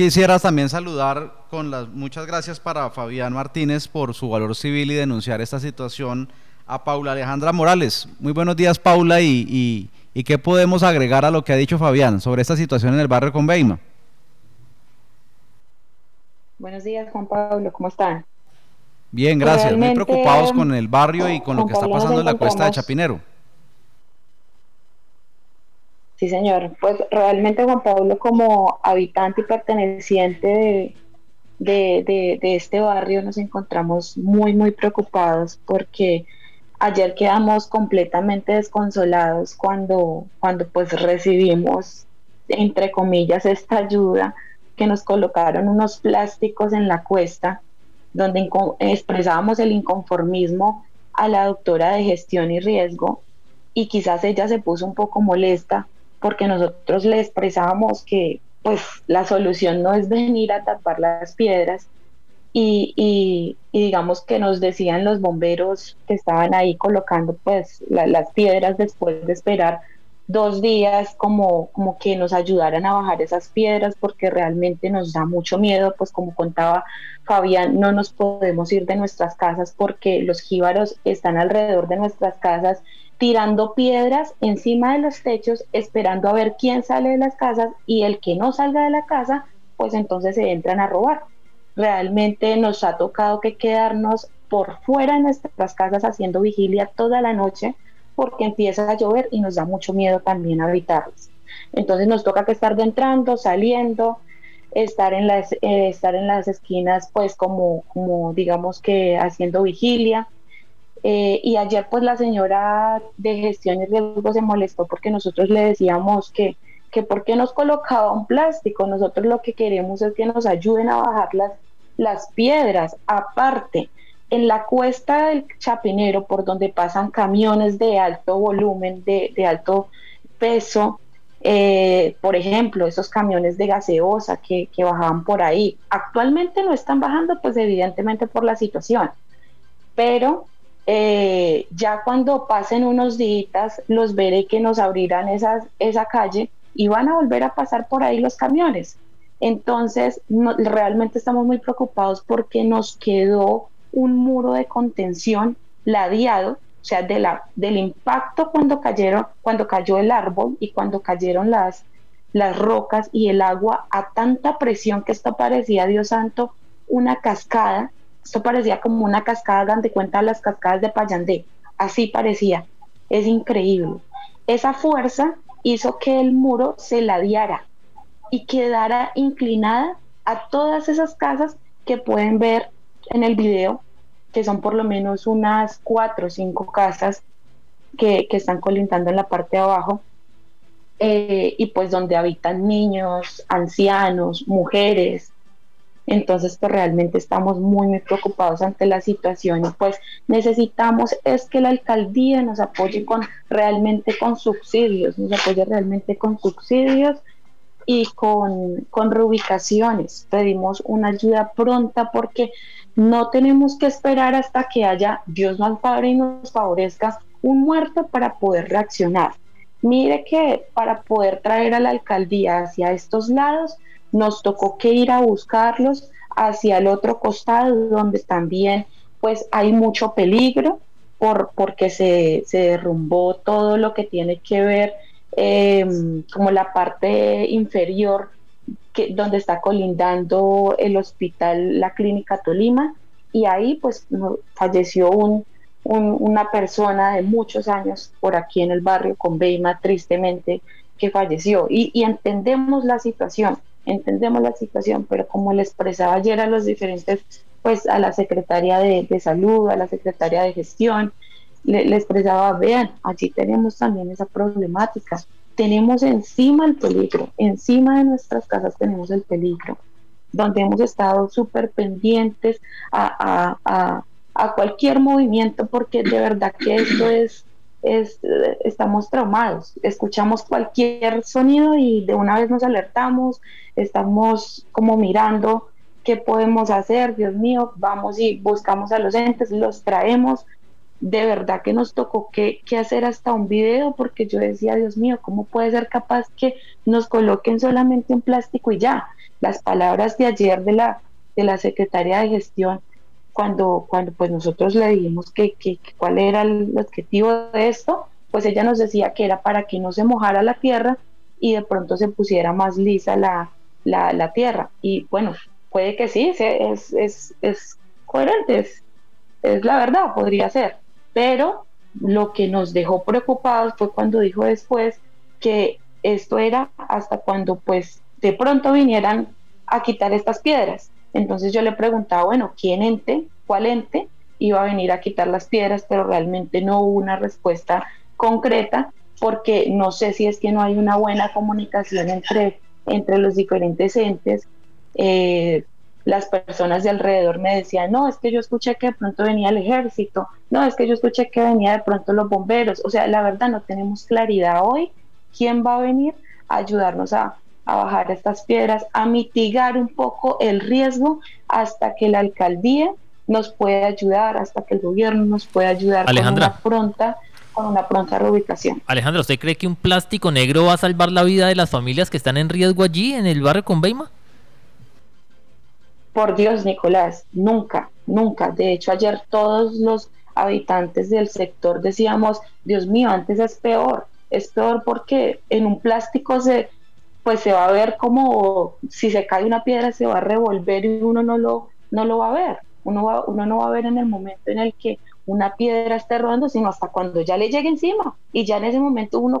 Quisiera también saludar con las muchas gracias para Fabián Martínez por su valor civil y denunciar esta situación a Paula Alejandra Morales. Muy buenos días, Paula, y, y, qué podemos agregar a lo que ha dicho Fabián sobre esta situación en el barrio con Beima. Buenos días, Juan Pablo, ¿cómo están? Bien, gracias. Muy preocupados con el barrio y con lo que está pasando en la cuesta de Chapinero. Sí, señor. Pues realmente Juan Pablo como habitante y perteneciente de, de, este barrio nos encontramos muy, muy preocupados porque ayer quedamos completamente desconsolados cuando, cuando pues recibimos, entre comillas, esta ayuda que nos colocaron unos plásticos en la cuesta donde expresábamos el inconformismo a la doctora de gestión y riesgo y quizás ella se puso un poco molesta porque nosotros le expresábamos que pues la solución no es venir a tapar las piedras y, y, digamos que nos decían los bomberos que estaban ahí colocando pues las piedras después de esperar dos días como, como que nos ayudaran a bajar esas piedras porque realmente nos da mucho miedo, pues como contaba Fabián, no nos podemos ir de nuestras casas porque los jíbaros están alrededor de nuestras casas tirando piedras encima de los techos, esperando a ver quién sale de las casas y el que no salga de la casa, pues entonces se entran a robar. Realmente nos ha tocado que quedarnos por fuera de nuestras casas haciendo vigilia toda la noche porque empieza a llover y nos da mucho miedo también habitarlas. Entonces nos toca que estar de entrando, saliendo, estar en las, eh, estar en las esquinas pues como, como digamos que haciendo vigilia eh, y ayer pues la señora de gestión y riesgo se molestó porque nosotros le decíamos que, que por qué nos colocaba un plástico. Nosotros lo que queremos es que nos ayuden a bajar las, las piedras. Aparte, en la cuesta del Chapinero, por donde pasan camiones de alto volumen, de, alto peso, eh, por ejemplo, esos camiones de gaseosa que, que bajaban por ahí, actualmente no están bajando, pues evidentemente por la situación, pero eh, ya cuando pasen unos días los veré que nos abrirán esas, esa calle y van a volver a pasar por ahí los camiones. Entonces, realmente estamos muy preocupados porque nos quedó un muro de contención ladeado, o sea, de del impacto cuando cayeron, cuando cayó el árbol y cuando cayeron las, las rocas y el agua a tanta presión que esto parecía, Dios santo, una cascada esto parecía como una cascada, dan de cuenta las cascadas de Payandé. Así parecía. Es increíble. Esa fuerza hizo que el muro se ladeara y quedara inclinada a todas esas casas que pueden ver en el video, que son por lo menos unas cuatro o cinco casas que, están colindando en la parte de abajo, eh, y pues donde habitan niños, ancianos, mujeres, entonces, pues realmente estamos muy, muy preocupados ante la situación y pues necesitamos es que la alcaldía nos apoye con realmente con subsidios, nos apoye realmente con subsidios y con, con reubicaciones. Pedimos una ayuda pronta porque no tenemos que esperar hasta que haya, Dios nos padre y nos favorezca, un muerto para poder reaccionar. Mire que para poder traer a la alcaldía hacia estos lados, nos tocó que ir a buscarlos hacia el otro costado donde también pues hay mucho peligro por, porque se, derrumbó todo lo que tiene que ver em, como la parte inferior que, donde está colindando el hospital, la clínica Tolima, y ahí pues falleció un, una persona de muchos años por aquí en el barrio con Beima, tristemente, que falleció. Y entendemos la situación, entendemos la situación, pero como le expresaba ayer a los diferentes, pues a la secretaria de, salud, a la secretaria de gestión, le, expresaba, vean, allí tenemos también esa problemática, tenemos encima el peligro, encima de nuestras casas tenemos el peligro, donde hemos estado súper pendientes a, a, a cualquier movimiento, porque de verdad que esto es estamos traumados, escuchamos cualquier sonido y de una vez nos alertamos, estamos como mirando qué podemos hacer, Dios mío, vamos y buscamos a los entes, los traemos. De verdad que nos tocó que hacer hasta un video porque yo decía, Dios mío, ¿cómo puede ser capaz que nos coloquen solamente un plástico y ya? las palabras de ayer de la, de la secretaria de gestión, cuando, cuando pues nosotros le dijimos que, cuál era el objetivo de esto, pues ella nos decía que era para que no se mojara la tierra y de pronto se pusiera más lisa la, la, la tierra. Y bueno, puede que sí, es, es, es coherente, es, es la verdad, podría ser. Pero lo que nos dejó preocupados fue cuando dijo después que esto era hasta cuando pues de pronto vinieran a quitar estas piedras. Entonces yo le preguntaba, bueno, ¿quién ente, cuál ente iba a venir a quitar las piedras? Pero realmente no hubo una respuesta concreta porque no sé si es que no hay una buena comunicación entre, entre los diferentes entes. Eh, las personas de alrededor me decían, no, es que yo escuché que de pronto venía el ejército, no, es que yo escuché que venía de pronto los bomberos. O sea, la verdad no tenemos claridad hoy quién va a venir a ayudarnos a, a bajar estas piedras, a mitigar un poco el riesgo hasta que la alcaldía nos pueda ayudar, hasta que el gobierno nos pueda ayudar Alejandra. con una pronta con una pronta reubicación. Alejandra, ¿usted cree que un plástico negro va a salvar la vida de las familias que están en riesgo allí en el barrio Conveima? Por Dios, Nicolás, nunca, nunca. De hecho, ayer todos los habitantes del sector decíamos, Dios mío, antes es peor, es peor porque en un plástico se, pues se va a ver como si se cae una piedra se va a revolver y uno no lo, no lo va a ver. Uno, va, uno no va a ver en el momento en el que una piedra esté rodando, sino hasta cuando ya le llegue encima. Y ya en ese momento uno